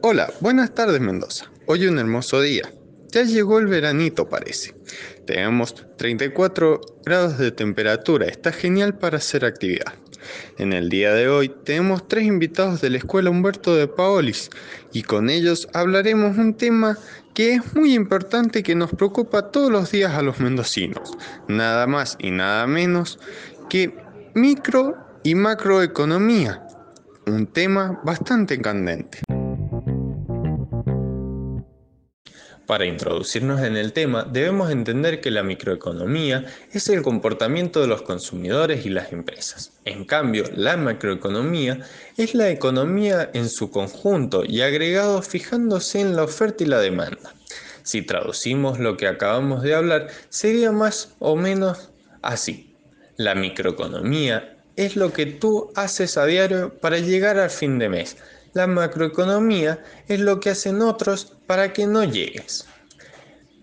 Hola, buenas tardes Mendoza. Hoy un hermoso día. Ya llegó el veranito parece. Tenemos 34 grados de temperatura. Está genial para hacer actividad. En el día de hoy tenemos tres invitados de la Escuela Humberto de Paolis y con ellos hablaremos un tema que es muy importante que nos preocupa todos los días a los mendocinos. Nada más y nada menos que micro y macroeconomía. Un tema bastante candente. Para introducirnos en el tema, debemos entender que la microeconomía es el comportamiento de los consumidores y las empresas. En cambio, la macroeconomía es la economía en su conjunto y agregado fijándose en la oferta y la demanda. Si traducimos lo que acabamos de hablar, sería más o menos así. La microeconomía es lo que tú haces a diario para llegar al fin de mes la macroeconomía es lo que hacen otros para que no llegues.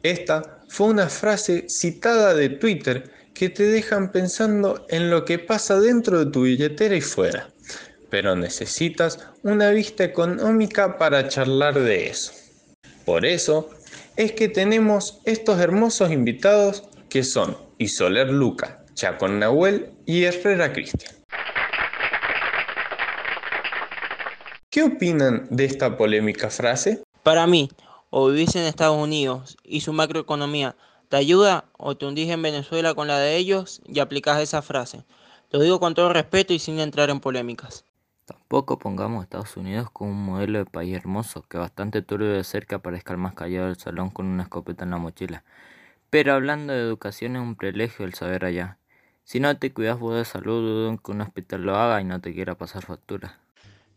Esta fue una frase citada de Twitter que te dejan pensando en lo que pasa dentro de tu billetera y fuera. Pero necesitas una vista económica para charlar de eso. Por eso es que tenemos estos hermosos invitados que son Isoler Luca, Chacón Nahuel y Herrera Cristian. ¿Qué opinan de esta polémica frase? Para mí, o vivís en Estados Unidos y su macroeconomía te ayuda o te hundís en Venezuela con la de ellos y aplicás esa frase. Lo digo con todo respeto y sin entrar en polémicas. Tampoco pongamos a Estados Unidos como un modelo de país hermoso, que bastante turbio de ser que aparezca el más callado del salón con una escopeta en la mochila. Pero hablando de educación es un privilegio el saber allá. Si no te cuidas vos de salud, dudo que un hospital lo haga y no te quiera pasar factura.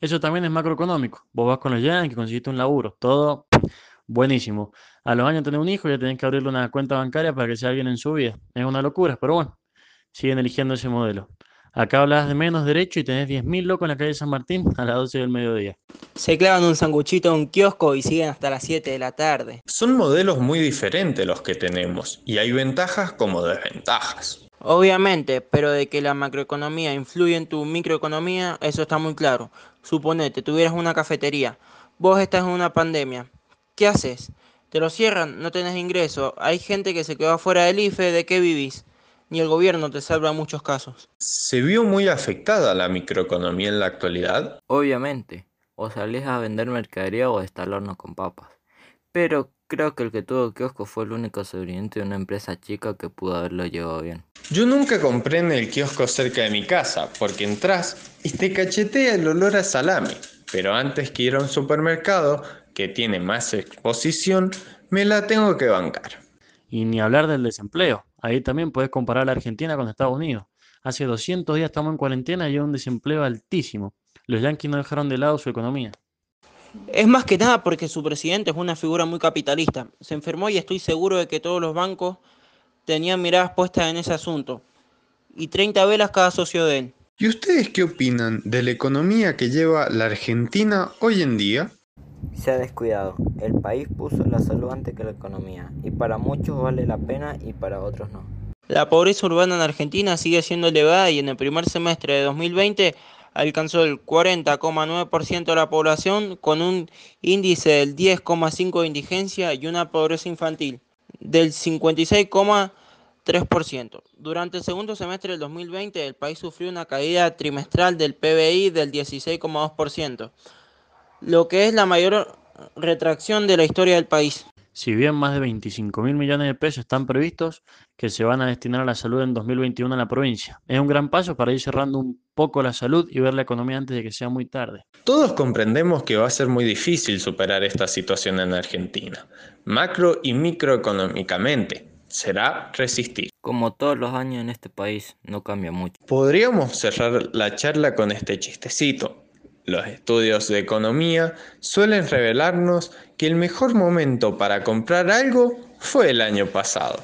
Eso también es macroeconómico. Vos vas con los Yankees, conseguiste un laburo, todo buenísimo. A los años tenés un hijo y ya tenés que abrirle una cuenta bancaria para que sea alguien en su vida. Es una locura, pero bueno, siguen eligiendo ese modelo. Acá hablas de menos derecho y tenés 10.000 locos en la calle San Martín a las 12 del mediodía. Se clavan un sanguchito en un kiosco y siguen hasta las 7 de la tarde. Son modelos muy diferentes los que tenemos y hay ventajas como desventajas. Obviamente, pero de que la macroeconomía influye en tu microeconomía, eso está muy claro. Suponete, tuvieras una cafetería, vos estás en una pandemia, ¿qué haces? Te lo cierran, no tenés ingreso, hay gente que se quedó afuera del IFE, ¿de qué vivís? Ni el gobierno te salva en muchos casos. ¿Se vio muy afectada la microeconomía en la actualidad? Obviamente, o salís a vender mercadería o a instalarnos con papas. Pero creo que el que tuvo kiosco fue el único sobreviviente de una empresa chica que pudo haberlo llevado bien. Yo nunca compré en el kiosco cerca de mi casa, porque entras y te cachetea el olor a salami. Pero antes que ir a un supermercado que tiene más exposición, me la tengo que bancar. Y ni hablar del desempleo. Ahí también puedes comparar la Argentina con Estados Unidos. Hace 200 días estamos en cuarentena y hay un desempleo altísimo. Los yanquis no dejaron de lado su economía. Es más que nada porque su presidente es una figura muy capitalista. Se enfermó y estoy seguro de que todos los bancos tenían miradas puestas en ese asunto. Y 30 velas cada socio de él. ¿Y ustedes qué opinan de la economía que lleva la Argentina hoy en día? Se ha descuidado. El país puso la salud antes que la economía. Y para muchos vale la pena y para otros no. La pobreza urbana en Argentina sigue siendo elevada y en el primer semestre de 2020 alcanzó el 40,9% de la población con un índice del 10,5% de indigencia y una pobreza infantil del 56,3%. Durante el segundo semestre del 2020 el país sufrió una caída trimestral del PBI del 16,2%, lo que es la mayor retracción de la historia del país. Si bien más de 25 mil millones de pesos están previstos que se van a destinar a la salud en 2021 en la provincia, es un gran paso para ir cerrando un poco la salud y ver la economía antes de que sea muy tarde. Todos comprendemos que va a ser muy difícil superar esta situación en Argentina, macro y microeconómicamente. Será resistir. Como todos los años en este país, no cambia mucho. Podríamos cerrar la charla con este chistecito. Los estudios de economía suelen revelarnos que el mejor momento para comprar algo fue el año pasado.